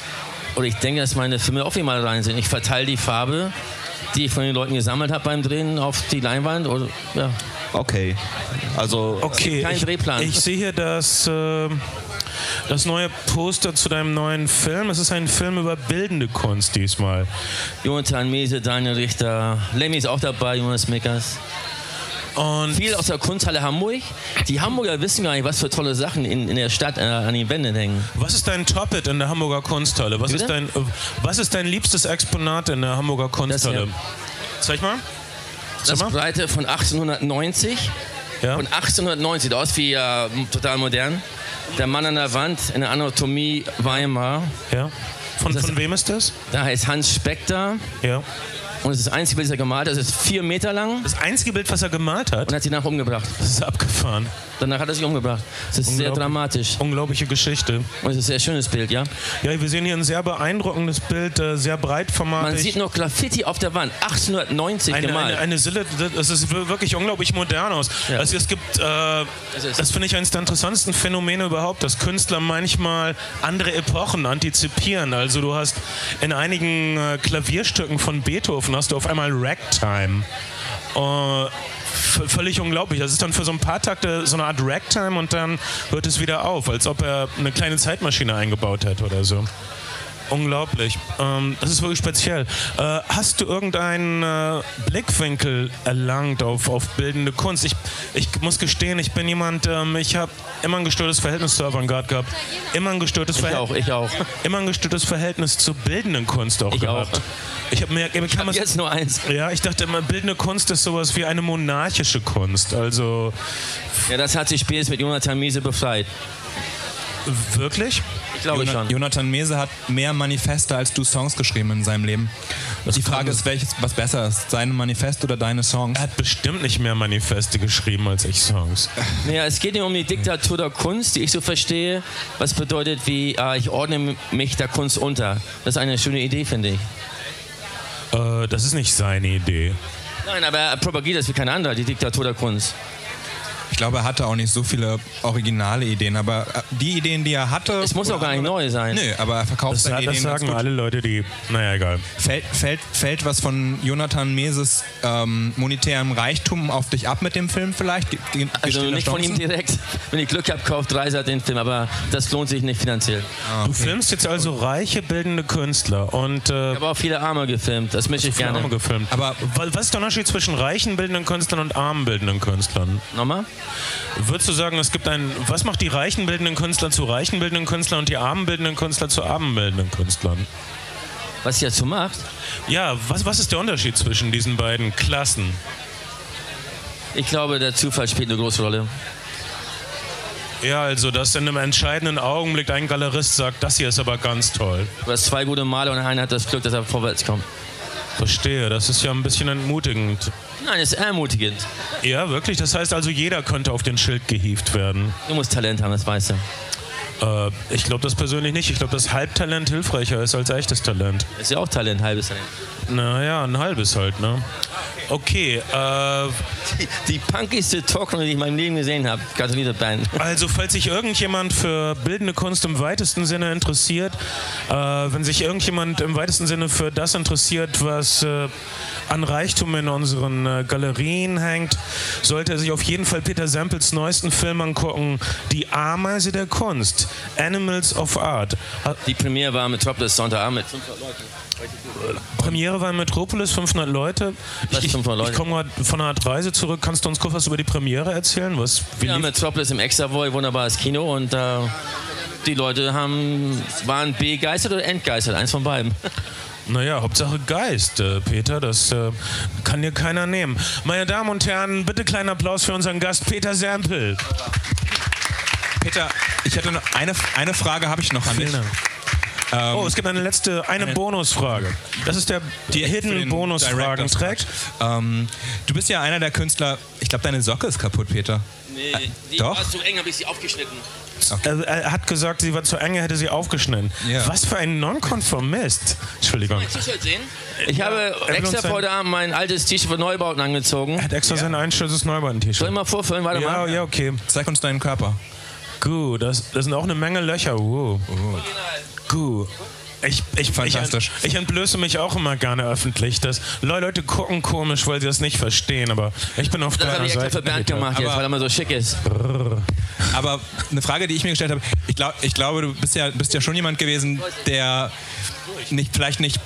oder ich denke, dass meine Filme auch mal rein sind. Ich verteile die Farbe, die ich von den Leuten gesammelt habe beim Drehen, auf die Leinwand. Oder, ja. Okay. Also Okay, Kein ich, Drehplan. ich sehe hier das, äh, das neue Poster zu deinem neuen Film. Es ist ein Film über bildende Kunst diesmal. Jonathan Mese, Daniel Richter, Lemmy ist auch dabei, Jonas Mickers. Und Viel aus der Kunsthalle Hamburg. Die Hamburger wissen gar nicht, was für tolle Sachen in, in der Stadt äh, an den Wänden hängen. was ist dein Top-It in der Hamburger Kunsthalle? Was ist, dein, äh, was ist dein liebstes Exponat in der Hamburger Kunsthalle? Zeig mal. Das. Breite von 1890. Ja. Von 1890, sieht aus wie äh, total modern. Der Mann an der Wand in der Anatomie Weimar. ja. Von, Das- von wem ist das? Da heißt Hans Spector. Ja. Und es ist das einzige Bild, das er gemalt hat. Es ist vier Meter lang Das einzige Bild, was er gemalt hat, und hat sich nachher umgebracht. das ist abgefahren. Danach hat er sich umgebracht. Es ist sehr dramatisch. Unglaubliche Geschichte. Und es ist ein sehr schönes Bild, ja. Ja, wir sehen hier ein sehr beeindruckendes Bild, äh, sehr breitformatig. Man sieht noch Graffiti auf der Wand. 1890 eine, gemalt. eine, eine Sille, das ist wir- wirklich unglaublich modern aus. Ja. Also es gibt, äh, ist- das finde ich eines der interessantesten Phänomene überhaupt, dass Künstler manchmal andere Epochen antizipieren. Also du hast in einigen äh, Klavierstücken von Beethoven hast du auf einmal Ragtime. V- völlig unglaublich. Das ist dann für so ein paar Takte so eine Art Ragtime und dann hört es wieder auf, als ob er eine kleine Zeitmaschine eingebaut hätte oder so. Unglaublich. Ähm, das ist wirklich speziell. Äh, hast du irgendeinen äh, Blickwinkel erlangt auf, auf bildende Kunst? Ich, ich muss gestehen, ich bin jemand, ähm, ich habe immer ein gestörtes Verhältnis zur Avantgarde gehabt. Immer ein gestörtes ich auch, Verhältnis. ich auch. Immer ein gestörtes Verhältnis zur bildenden Kunst auch Ich gehabt. auch. Ich habe mir, ich kann Jetzt nur eins. ja, ich dachte immer, bildende Kunst ist sowas wie eine monarchische Kunst. Also Ja, das hat sich spätestens mit Jonathan Miese befreit. wirklich? Glaube Jona- schon. Jonathan Mese hat mehr Manifeste als du Songs geschrieben in seinem Leben. Die Frage ist, welches was besser ist, sein Manifest oder deine Songs? Er hat bestimmt nicht mehr Manifeste geschrieben als ich Songs. Naja, es geht ihm um die Diktatur der Kunst, die ich so verstehe. Was bedeutet, wie äh, ich ordne mich der Kunst unter. Das ist eine schöne Idee, finde ich. Äh, das ist nicht seine Idee. Nein, aber er propagiert das wie kein anderer, die Diktatur der Kunst. Ich glaube, er hatte auch nicht so viele originale Ideen, aber äh, die Ideen, die er hatte. Es muss auch gar nicht andere- neu sein. Nö, aber er verkauft Das, seine das Ideen ganz sagen alle Leute, die. Naja, egal. Fällt, fällt, fällt was von Jonathan Meses ähm, monetärem Reichtum auf dich ab mit dem Film vielleicht? Ge- Also nicht von ihm direkt. Wenn ich Glück habe, kauft Dreiser den Film, aber das lohnt sich nicht finanziell. Du filmst jetzt also reiche bildende Künstler und äh, Ich habe auch viele Arme gefilmt, das mische ich viele gerne. Arme gefilmt. Aber- Wa- was ist der Unterschied zwischen reichen bildenden Künstlern und armen bildenden Künstlern? Nochmal? Würdest du sagen, es gibt ein. Was macht die reichen bildenden Künstler zu reichen bildenden Künstlern und die armen bildenden Künstler zu armen bildenden Künstlern? Was ihr dazu macht? Ja, was, was ist der Unterschied zwischen diesen beiden Klassen? Ich glaube, der Zufall spielt eine große Rolle. Ja, also, dass in einem entscheidenden Augenblick ein Galerist sagt, das hier ist aber ganz toll. Du hast zwei gute Maler und einer hat das Glück, dass er vorwärts kommt. Verstehe, das ist ja ein bisschen entmutigend. Nein, es ist ermutigend. Ja, wirklich? Das heißt also, jeder könnte auf den Schild gehievt werden. Du musst Talent haben, das weißt du. Äh, ich glaube das persönlich nicht. Ich glaube, dass Halbtalent hilfreicher ist als echtes Talent. Ist ja auch Talent, halbes Talent. Naja, ein halbes halt, ne? Okay, äh, Die, die punkigste Talkrunde, die ich in meinem Leben gesehen habe. Gratuliere Band. also falls sich irgendjemand für bildende Kunst im weitesten Sinne interessiert, äh, wenn sich irgendjemand im weitesten Sinne für das interessiert, was äh, an Reichtum in unseren äh, Galerien hängt, sollte er sich auf jeden Fall Peter Samples neuesten Film angucken, Die Ameise der Kunst, Animals of Art. Die Premiere war Metropolis Sonntagabend mit 500 Leuten. Premiere war in Metropolis, 500 Leute. Ich, 500 Leute? ich komme gerade von einer Art Reise zurück. Kannst du uns kurz was über die Premiere erzählen? Was, Ja, lief- Metropolis im Extravoy, wunderbares Kino und äh, die Leute haben, waren begeistert oder entgeistert, eins von beiden. Naja, Hauptsache Geist, äh, Peter, das äh, kann dir keiner nehmen. Meine Damen und Herren, bitte kleinen Applaus für unseren Gast Peter Sample. Peter, ich hätte noch eine, eine Frage habe ich noch an dich. Dank. oh, es gibt eine letzte, eine Bonusfrage. Das ist der Die Hidden den Bonusfragen Director's Track. Ähm, du bist ja einer der Künstler. Ich glaube, deine Socke ist kaputt, Peter. Nee, die doch? war zu eng, habe ich sie aufgeschnitten. Er, er hat gesagt, sie war zu eng, er hätte sie aufgeschnitten. Ja. Was für ein Nonkonformist. Entschuldigung. Mein T-Shirt sehen? Ich habe uns extra heute Abend mein altes T-Shirt von Neubauten angezogen. Er hat extra sein einstelltes Soll ich Neubauten-T-Shirt. mal vorfüllen? Warte Ja, mal. ja, okay. Zeig uns deinen Körper. Gut, das, das sind auch eine Menge Löcher. Wow. Gut. Ich, ich, Fantastisch. Ich, ich entblöße mich auch immer gerne öffentlich. Dass Leute gucken komisch, weil sie das nicht verstehen, aber ich bin auf Das habe deiner ich extra Seite. für Bernd gemacht jetzt, Aber- weil er mal so schick ist. Aber eine Frage, die ich mir gestellt habe, ich, glaub, ich glaube, du bist ja, bist ja schon jemand gewesen, der nicht, vielleicht nicht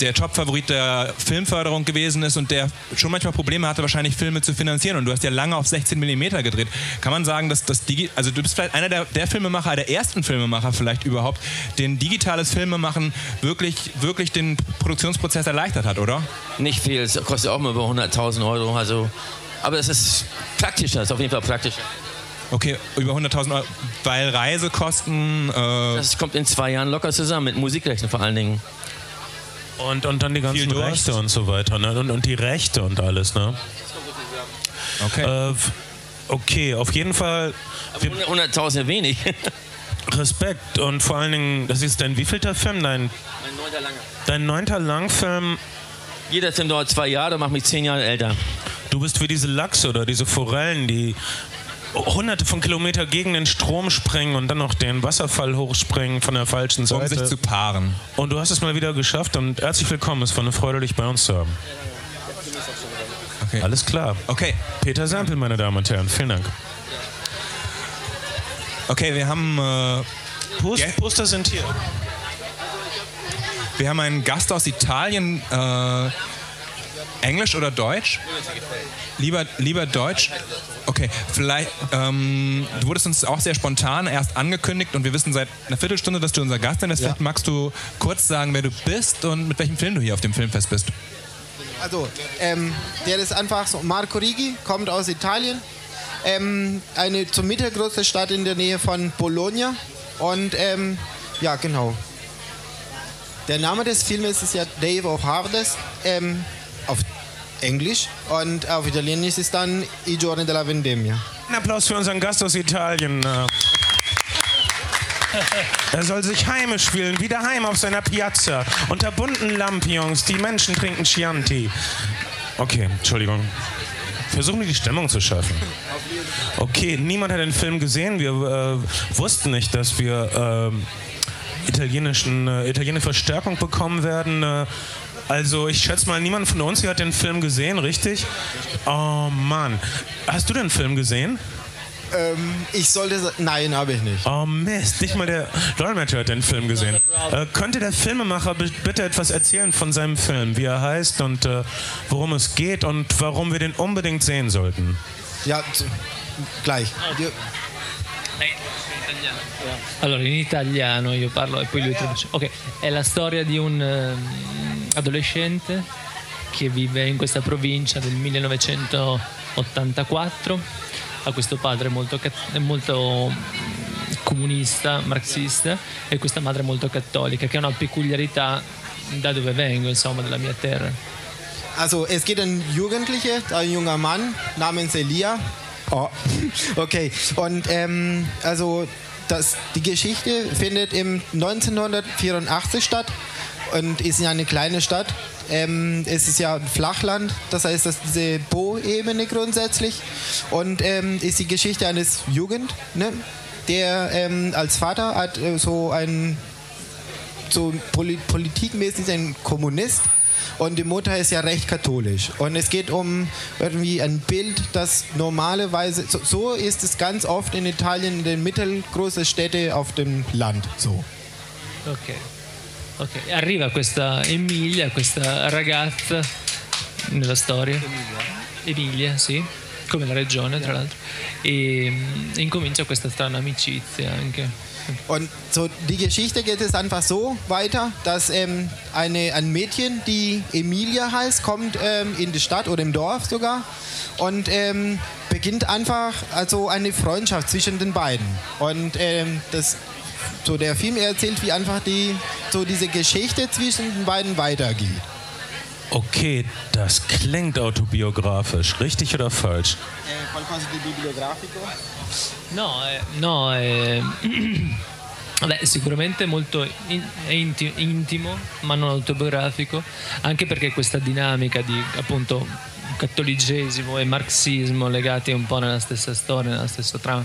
der Top-Favorit der Filmförderung gewesen ist und der schon manchmal Probleme hatte, wahrscheinlich Filme zu finanzieren. Und du hast ja lange auf 16 mm gedreht. Kann man sagen, dass das Digi also du bist vielleicht einer der, der Filmemacher, der ersten Filmemacher vielleicht überhaupt, den digitales Filmemachen wirklich, wirklich den Produktionsprozess erleichtert hat, oder? Nicht viel, es kostet auch mal über 100.000 Euro. Also, aber es ist praktischer, ist auf jeden Fall praktischer. Okay, über 100.000 Euro, weil Reisekosten, äh, Das kommt in zwei Jahren locker zusammen, mit Musikrechten vor allen Dingen. Und, und dann die ganzen. Rechte und so weiter. Ne? Und, und die Rechte und alles. Ne? okay. Äh, okay, auf jeden Fall wir, 100.000 wenig. Respekt. Und vor allen Dingen, das ist dein wievielter Film? Dein, dein neunter Langfilm. Jeder Film dauert zwei Jahre, macht mich zehn Jahre älter. Du bist wie diese Lachse oder diese Forellen, die hunderte von Kilometer gegen den Strom springen und dann noch den Wasserfall hochspringen von der falschen um Seite. sich zu paaren. und du hast es mal wieder geschafft und herzlich willkommen. Es war eine Freude, dich bei uns zu haben. Okay. Alles klar. Okay, Peter Sampel, meine Damen und Herren, vielen Dank. okay, wir haben äh, Post, Ja. Poster sind hier. Wir haben einen Gast aus Italien. Äh, Englisch oder Deutsch? Lieber, lieber Deutsch. Okay, vielleicht. Ähm, du wurdest uns auch sehr spontan erst angekündigt und wir wissen seit einer Viertelstunde, dass du unser Gast bist. Vielleicht magst du kurz sagen, wer du bist und mit welchem Film du hier auf dem Filmfest bist. Also, ähm, der ist einfach so. Marco Rigi kommt aus Italien. Ähm, eine zur mittelgroße Stadt in der Nähe von Bologna. Und ähm, ja, genau. Der Name des Filmes ist ja Dave of Harvest ähm, auf Englisch und auf Italienisch ist dann I giorni della vendemmia. Ein Applaus für unseren Gast aus Italien. äh. Er soll sich heimisch fühlen, wie daheim auf seiner Piazza, unter bunten Lampions. Die Menschen trinken Chianti. Okay, Entschuldigung. Versuchen wir die Stimmung zu schaffen. Okay, niemand hat den Film gesehen. Wir äh, wussten nicht, dass wir ähm, italienischen, äh, italienische Verstärkung bekommen werden. Also ich schätze mal, niemand von uns hier hat den Film gesehen, richtig? Oh Mann. Hast du den Film gesehen? Ähm, ich sollte. Nein, habe ich nicht. Oh Mist, nicht mal der Dolmetscher hat den Film gesehen. Äh, könnte der Filmemacher bi- bitte etwas erzählen von seinem Film, wie er heißt und äh, worum es geht und warum wir den unbedingt sehen sollten? Ja, gleich. Allora, in italiano io parlo e poi lui traduce. Ok, è la storia di un ehm, adolescente che vive in questa provincia del 1984. Ha questo padre molto, molto comunista, marxista e questa madre molto cattolica, che è una peculiarità da dove vengo, insomma, della mia terra. Also es geht ein Jugendlicher, ein junger Mann namens Elia. Oh, okay. Und ähm, also das, die Geschichte findet im 1984 statt und ist ja eine kleine Stadt. Ähm, es ist ja ein Flachland, das heißt, das ist diese Bo-Ebene grundsätzlich und ähm, ist die Geschichte eines Jugend, ne, der ähm, als Vater hat äh, so ein so poli politikmäßig ein Kommunist und die Mutter ist ja recht katholisch. Und es geht um irgendwie ein Bild, das normalerweise, so, so ist es ganz oft in Italien, in den mittelgroßen Städten auf dem Land so. Ok. Ok, arriva questa Emilia, questa ragazza nella storia. Emilia, sì, come la regione tra l'altro. E mm, incomincia questa strana amicizia anche. Und so die Geschichte geht es einfach so weiter, dass ähm, eine, ein Mädchen, die Emilia heißt, kommt ähm, in die Stadt oder im Dorf sogar und ähm, beginnt einfach also eine Freundschaft zwischen den beiden. Und ähm, das, so der Film erzählt, wie einfach die, so diese Geschichte zwischen den beiden weitergeht. Okay, das klingt autobiografisch, richtig oder falsch? No, eh, no, è, vabbè, sicuramente molto in- intimo, ma non autobiografico, anche perché questa dinamica di appunto cattolicesimo e marxismo legati un po' nella stessa storia, nella stessa trama,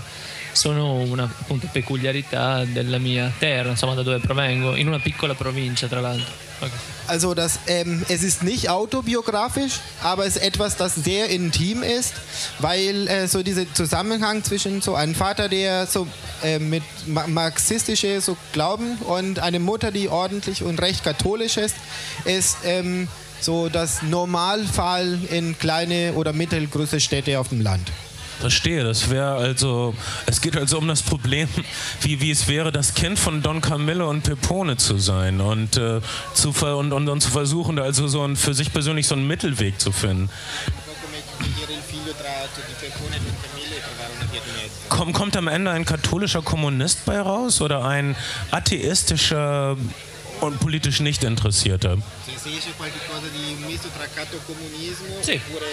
sono una appunto, peculiarità della mia terra, insomma da dove provengo, in una piccola provincia tra l'altro. Also das, ähm, es ist nicht autobiografisch, aber es ist etwas, das sehr intim ist, weil äh, so dieser Zusammenhang zwischen so einem Vater, der so äh, mit marxistische so Glauben und eine Mutter, die ordentlich und recht katholisch ist, ist ähm, so das Normalfall in kleine oder mittelgroße Städte auf dem Land. Verstehe, das wäre also, es geht also um das Problem, wie, wie es wäre, das Kind von Don Camillo und Pepone zu sein und, äh, zu, und, und, und zu versuchen, also so ein, für sich persönlich so einen Mittelweg zu finden. Komm, kommt am Ende ein katholischer Kommunist bei raus oder ein atheistischer und politisch nicht Interessierter? Se esce qualche cosa di misto tra cattocomunismo Sì. oppure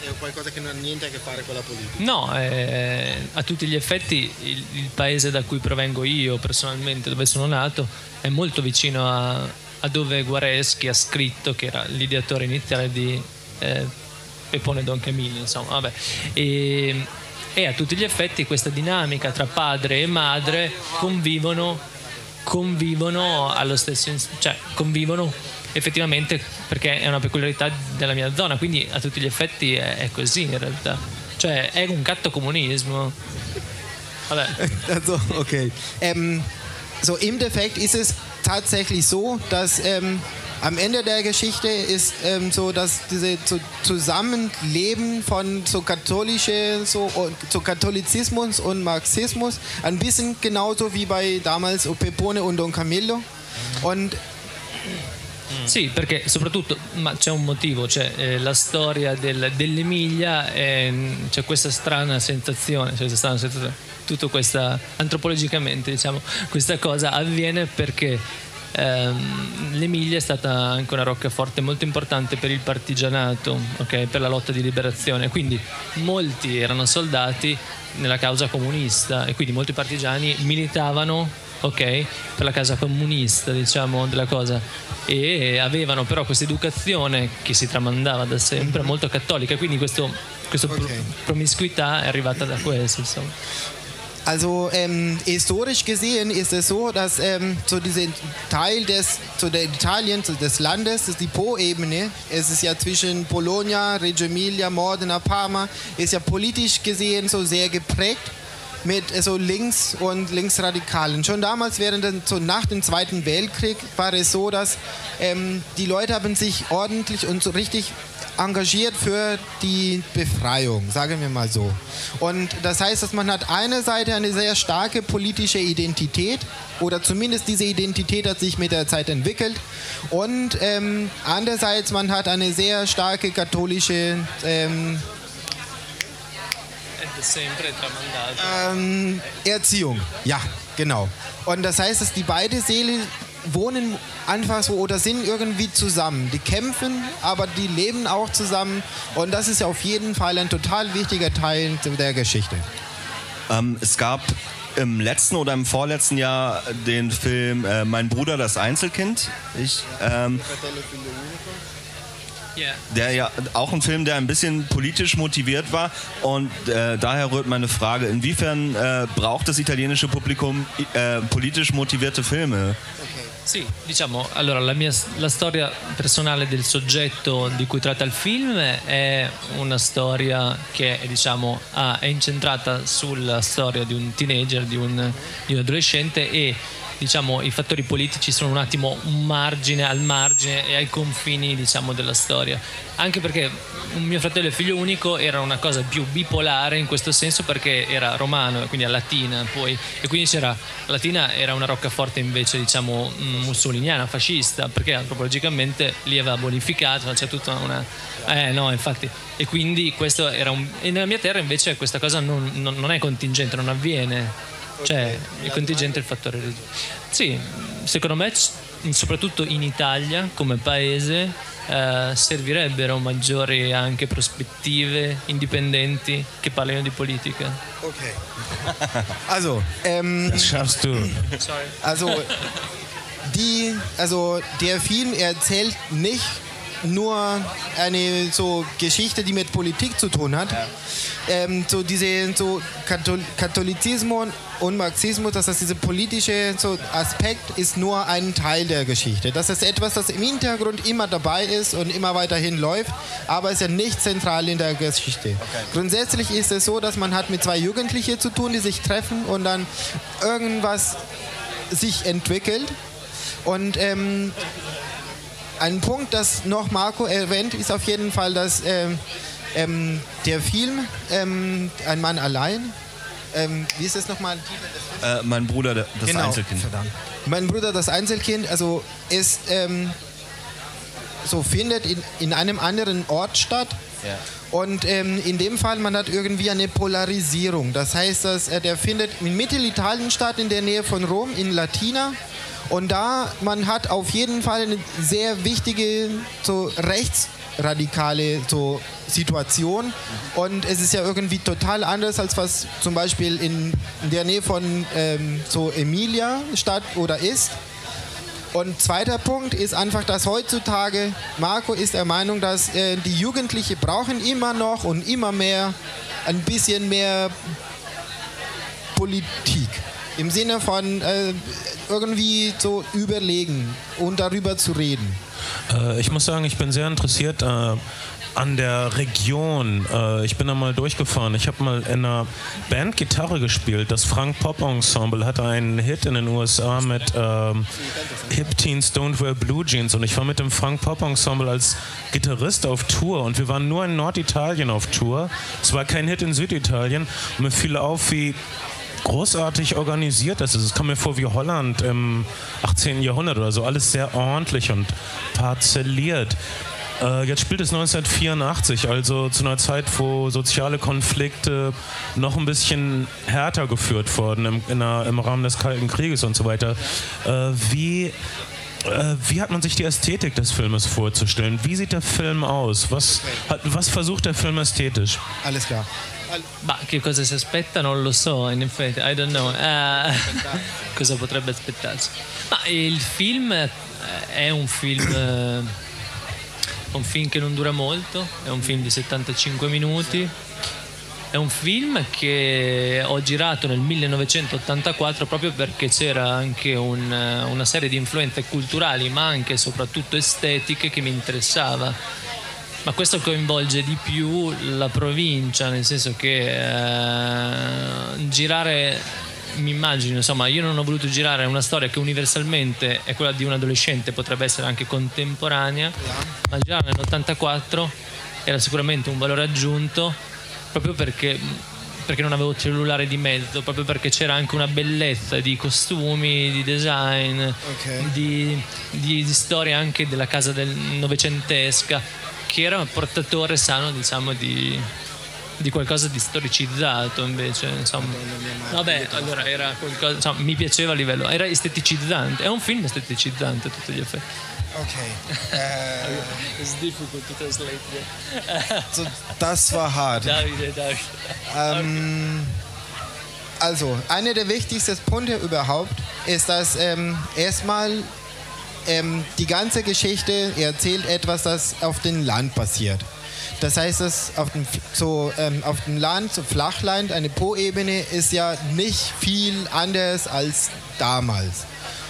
è qualcosa che non ha niente a che fare con la politica. No, eh, a tutti gli effetti il, il paese da cui provengo io personalmente, dove sono nato, è molto vicino a, a dove Guareschi ha scritto, che era l'ideatore iniziale di eh, Pepone Don Camillo, insomma, vabbè. E, e a tutti gli effetti questa dinamica tra padre e madre convivono, convivono allo stesso, cioè convivono effettivamente perché è una peculiarità della mia zona, quindi a tutti gli effetti è, è così in realtà. Cioè è un catto comunismo. Vabbè. Also, okay. Ähm, so im Defekt ist es tatsächlich so, dass ähm, am Ende der Geschichte ist ähm, so, dass diese so Zusammenleben von so katholische, so, so Katholizismus und Marxismus ein bisschen genauso wie bei damals Pepone und Don Camillo. Und Sì, perché soprattutto ma c'è un motivo, cioè eh, la storia del- dell'Emilia, è- c'è questa strana sensazione, cioè strana sensazione, tutto questa, antropologicamente diciamo, questa cosa avviene perché ehm, l'Emilia è stata anche una roccaforte molto importante per il partigianato, ok, per la lotta di liberazione, quindi molti erano soldati nella causa comunista e quindi molti partigiani militavano ok, per la casa comunista, diciamo, della cosa. E avevano però questa educazione che si tramandava da sempre, molto cattolica, quindi questo, questa pro- promiscuità è arrivata da questo, insomma. Also ähm, historisch gesehen ist es so, dass ähm, so dieser Teil des so der Italien, so des Landes, die Po-Ebene, es ist ja zwischen Bologna, Reggio Emilia, Modena, Parma, ist ja politisch gesehen so sehr geprägt mit äh, so links und linksradikalen. Schon damals während den, so nach dem Zweiten Weltkrieg war es so, dass ähm, die Leute haben sich ordentlich und so richtig engagiert für die Befreiung, sagen wir mal so. Und das heißt, dass man hat eine Seite eine sehr starke politische Identität oder zumindest diese Identität hat sich mit der Zeit entwickelt und ähm, andererseits man hat eine sehr starke katholische ähm, ähm, Erziehung. Ja, genau. Und das heißt, dass die beide Seelen wohnen einfach so oder sind irgendwie zusammen. Die kämpfen, aber die leben auch zusammen. Und das ist auf jeden Fall ein total wichtiger Teil der Geschichte. Ähm, es gab im letzten oder im vorletzten Jahr den Film äh, Mein Bruder, das Einzelkind. Ich, ähm, der ja auch ein Film, der ein bisschen politisch motiviert war. Und äh, daher rührt meine Frage, inwiefern äh, braucht das italienische Publikum äh, politisch motivierte Filme? Sì, diciamo, allora la, mia, la storia personale del soggetto di cui tratta il film è una storia che diciamo, ha- è incentrata sulla storia di un teenager, di un, di un adolescente e diciamo, i fattori politici sono un attimo un margine al margine e ai confini diciamo, della storia. Anche perché mio fratello e figlio unico era una cosa più bipolare in questo senso perché era romano, quindi a latina poi, e quindi c'era latina era una roccaforte invece diciamo mm, mussoliniana, fascista, perché antropologicamente li aveva bonificato, c'è tutta una... Eh no, infatti. E quindi questo era un... E nella mia terra invece questa cosa non, non- non è contingente, non avviene. Cioè, il contingente è il fattore religioso. Sì, secondo me, soprattutto in Italia come paese, eh, servirebbero maggiori anche prospettive indipendenti che parlino di politica. Okay. Also, ähm, Das schaffst du. Sorry. Also, die, also der Film erzählt nicht nur eine so Geschichte, die mit Politik zu tun hat. Ähm, so diese so Kathol Katholizismus und Marxismus, das heißt dieser politische so Aspekt ist nur ein Teil der Geschichte. Das ist etwas, das im Hintergrund immer dabei ist und immer weiterhin läuft, aber ist ja nicht zentral in der Geschichte. Okay. Grundsätzlich ist es so, dass man hat mit zwei Jugendlichen zu tun, die sich treffen und dann irgendwas sich entwickelt. Und ähm, ein Punkt, das noch Marco erwähnt, ist auf jeden Fall, dass ähm, ähm, der Film ähm, Ein Mann allein, ähm, wie ist das nochmal? Äh, mein Bruder, das genau, Einzelkind. Verdammt. Mein Bruder, das Einzelkind, also ist ähm, so findet in, in einem anderen Ort statt. Ja. Und ähm, in dem Fall, man hat irgendwie eine Polarisierung. Das heißt, dass, äh, der findet in Mittelitalien statt, in der Nähe von Rom, in Latina. Und da, man hat auf jeden Fall eine sehr wichtige so rechtsradikale so Situation. Und es ist ja irgendwie total anders, als was zum Beispiel in, in der Nähe von ähm, so Emilia statt oder ist. Und zweiter Punkt ist einfach, dass heutzutage, Marco ist der Meinung, dass äh, die Jugendlichen brauchen immer noch und immer mehr ein bisschen mehr Politik. Im Sinne von äh, irgendwie so überlegen und darüber zu reden. Äh, ich muss sagen, ich bin sehr interessiert äh, an der Region. Äh, ich bin da mal durchgefahren. Ich habe mal in einer Band Gitarre gespielt. Das Frank Pop Ensemble hatte einen Hit in den USA mit ähm, Hip Teens Don't Wear Blue Jeans. Und ich war mit dem Frank Pop Ensemble als Gitarrist auf Tour. Und wir waren nur in Norditalien auf Tour. Es war kein Hit in Süditalien. Und mir fiel auf, wie großartig organisiert ist. Es kam mir vor wie Holland im 18. Jahrhundert oder so. Alles sehr ordentlich und parzelliert. Äh, jetzt spielt es 1984, also zu einer Zeit, wo soziale Konflikte noch ein bisschen härter geführt wurden im, der, im Rahmen des Kalten Krieges und so weiter. Äh, wie äh, wie hat man sich die Ästhetik des Filmes vorzustellen? Wie sieht der Film aus? Was, was versucht der Film ästhetisch? Alles klar. Ma che cosa si aspetta non lo so, in effetti, I don't know. Uh, cosa potrebbe aspettarsi? Ma il film è un film È un film che non dura molto, è un film di 75 minuti. È un film che ho girato nel 1984 proprio perché c'era anche un, una serie di influenze culturali ma anche e soprattutto estetiche che mi interessava. Ma questo coinvolge di più la provincia, nel senso che eh, girare mi immagino, insomma, io non ho voluto girare una storia che universalmente è quella di un adolescente, potrebbe essere anche contemporanea, ma girare nell'84 era sicuramente un valore aggiunto proprio perché, perché non avevo cellulare di mezzo, proprio perché c'era anche una bellezza di costumi, di design, okay. di, di, di storia anche della casa del novecentesca, che era un portatore sano, diciamo, di, di qualcosa di storicizzato invece insomma. Vabbè allora era qualcosa insomma, mi piaceva a livello era esteticizzante è un film esteticizzante a tutti gli effetti. Ok uh, it's difficult to translate so, das war hart. Davide, Davide. Ähm, also einer der wichtigsten Punkte überhaupt ist dass ähm, erstmal ähm, die ganze Geschichte erzählt etwas das auf dem Land passiert das heißt, dass auf dem, so, ähm, auf dem Land, so Flachland, eine Po-Ebene ist ja nicht viel anders als damals.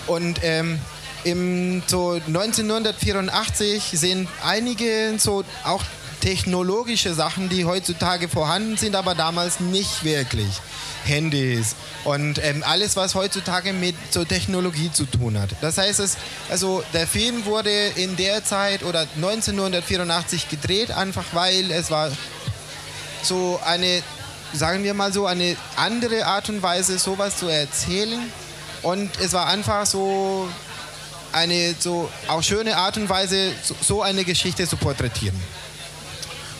Und ähm, im so 1984 sind einige so auch technologische Sachen, die heutzutage vorhanden sind, aber damals nicht wirklich. Handys und ähm, alles, was heutzutage mit so Technologie zu tun hat. Das heißt, es, also der Film wurde in der Zeit oder 1984 gedreht, einfach weil es war so eine, sagen wir mal so, eine andere Art und Weise, sowas zu erzählen. Und es war einfach so eine so auch schöne Art und Weise, so eine Geschichte zu porträtieren.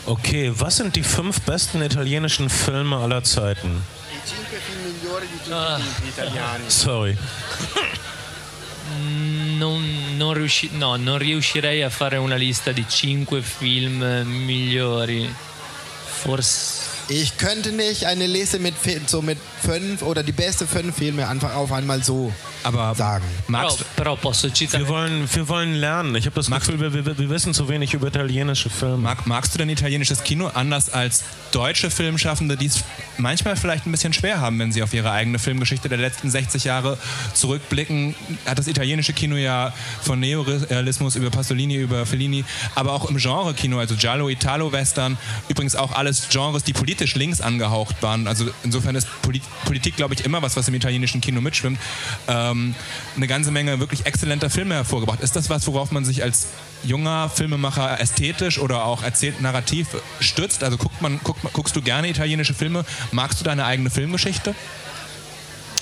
Okay, was sind die fünf besten italienischen Filme aller Zeiten? Die cinque film migliori di tutti ah. gli italiani. Sorry. Non, non, riusci- no, non riuscirei a fare una lista di cinque film migliori. Forse. Ich könnte nicht eine Liste mit, so mit fünf oder die beste fünf Filme einfach auf einmal so Aber sagen. Magst, però posso citare Wir wollen, wir wollen lernen. Ich habe das Gefühl, wir, wir, wir wissen zu wenig über italienische Filme. mag, magst du denn italienisches Kino anders als deutsche Filmschaffende, die es manchmal vielleicht ein bisschen schwer haben, wenn sie auf ihre eigene Filmgeschichte der letzten 60 Jahre zurückblicken? Hat das italienische Kino ja von Neorealismus über Pasolini, über Fellini, aber auch im Genre-Kino, also Giallo, Italo, Western, übrigens auch alles Genres, die politisch links angehaucht waren. Also insofern ist Polit Politik, glaube ich, immer was, was im italienischen Kino mitschwimmt. Ähm, eine ganze Menge wirklich exzellenter Filme hervorgebracht. Ist das was, worauf man sich als junger Filmemacher ästhetisch oder auch erzählt narrativ stützt? Also guckt man, guckt, guckst du gerne italienische Filme? Magst du deine eigene Filmgeschichte?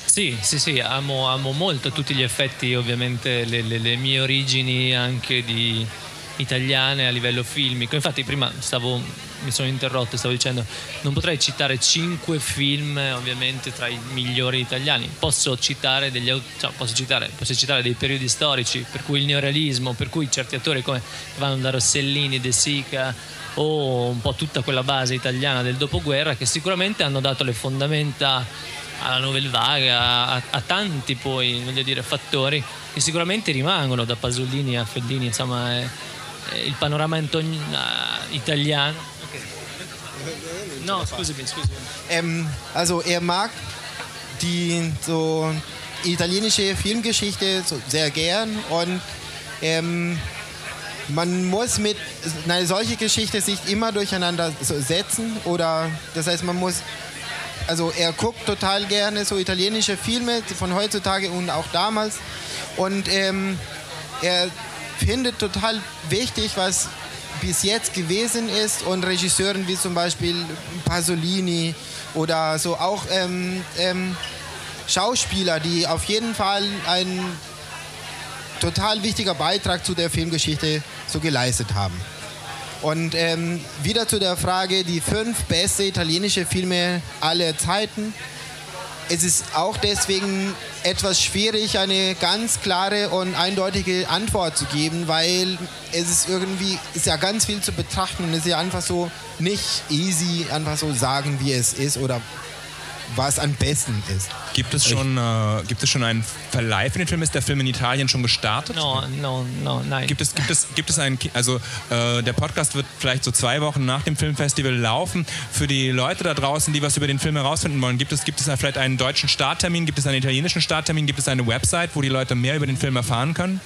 Sì, sì, sì, amo, amo molto a tutti gli effetti ovviamente le, le- le mie origini anche di italiane a livello filmico. Infatti prima stavo, mi sono interrotto, stavo dicendo non potrei citare cinque film ovviamente tra i migliori italiani. Posso citare, degli, cioè, posso citare, posso citare dei periodi storici, per cui il neorealismo, per cui certi attori come vanno da Rossellini, De Sica o un po' tutta quella base italiana del dopoguerra che sicuramente hanno dato le fondamenta alla Nouvelle Vague, a, a- tanti poi voglio dire, fattori che sicuramente rimangono da Pasolini a Fellini, insomma è- è il panorama ah, italiano. No, scusami, scusami. Ähm, also er mag die so italienische Filmgeschichte so sehr gern und ähm, man muss mit eine solche Geschichte sich immer durcheinander so setzen oder das heißt man muss also er guckt total gerne so italienische Filme von heutzutage und auch damals und ähm, er findet total wichtig, was bis jetzt gewesen ist und Regisseuren wie zum Beispiel Pasolini oder so auch ähm, ähm, Schauspieler, die auf jeden Fall ein total wichtiger Beitrag zu der Filmgeschichte so geleistet haben. Und ähm, wieder zu der Frage, die fünf beste italienische Filme aller Zeiten. Es ist auch deswegen etwas schwierig, eine ganz klare und eindeutige Antwort zu geben, weil es ist irgendwie, ist ja ganz viel zu betrachten und es ist ja einfach so nicht easy, einfach so sagen, wie es ist oder was am besten ist. Gibt es schon, äh, gibt es schon einen Verleih für den Film? Ist der Film in Italien schon gestartet? No, no, no, nein. Gibt es, gibt es, gibt es einen, also äh, der Podcast wird vielleicht so zwei Wochen nach dem Filmfestival laufen. Für die Leute da draußen, die was über den Film herausfinden wollen, gibt es, gibt es vielleicht einen deutschen Starttermin, gibt es einen italienischen Starttermin, gibt es eine Website, wo die Leute mehr über den Film erfahren können?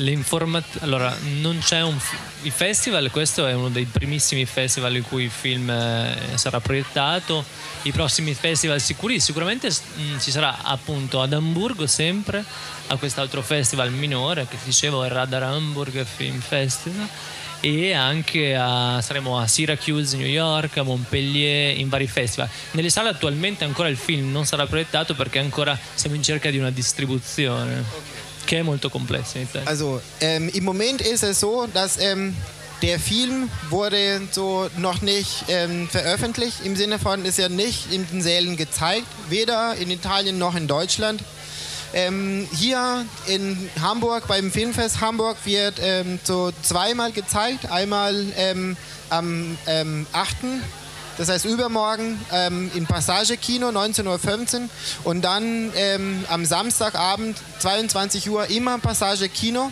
Le informat- allora, non c'è un il festival, questo è uno dei primissimi festival in cui il film eh, sarà proiettato. I prossimi festival sicuri, sicuramente mh, ci sarà appunto ad Amburgo sempre, a quest'altro festival minore che ti dicevo, il Radar Hamburg Film Festival. E anche a, saremo a Syracuse, New York, a Montpellier, in vari festival. Nelle sale attualmente ancora il film non sarà proiettato perché ancora siamo in cerca di una distribuzione che è molto complessa in Italia. Also ähm, im Moment ist es so, dass ähm, der Film wurde so noch nicht ähm, veröffentlicht. Im Sinne von ist er nicht in den Sälen gezeigt, weder in Italien noch in Deutschland. Ähm, hier in Hamburg beim Filmfest Hamburg wird ähm, so zweimal gezeigt. Einmal ähm, am ähm, 8. Das heißt übermorgen ähm, in Passage Kino 19.15 Uhr und dann ähm, am Samstagabend 22 Uhr immer Passage Kino.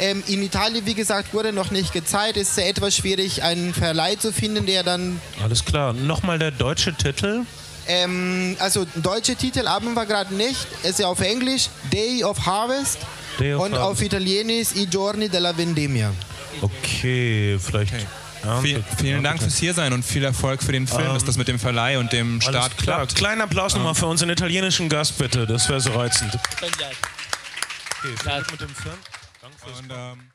Ähm, in Italien, wie gesagt, wurde noch nicht gezeigt. Es ist ja etwas schwierig, einen Verleih zu finden, der dann Alles klar. Nochmal der deutsche Titel. ähm, also deutsche Titel haben wir gerade nicht. Es ist ja auf Englisch Day of Harvest Day of und auf Harvest. Italienisch I giorni della vendemmia. Okay, vielleicht. Ja, Vielen, vielen Dank fürs Hiersein und viel Erfolg für den Film, Ähm, dass das mit dem Verleih und dem Start klar. klappt. Kleinen Applaus nochmal für unseren italienischen Gast, bitte. Das wäre so reizend. Okay, viel Glück mit dem Film. Danke fürs Und, ähm,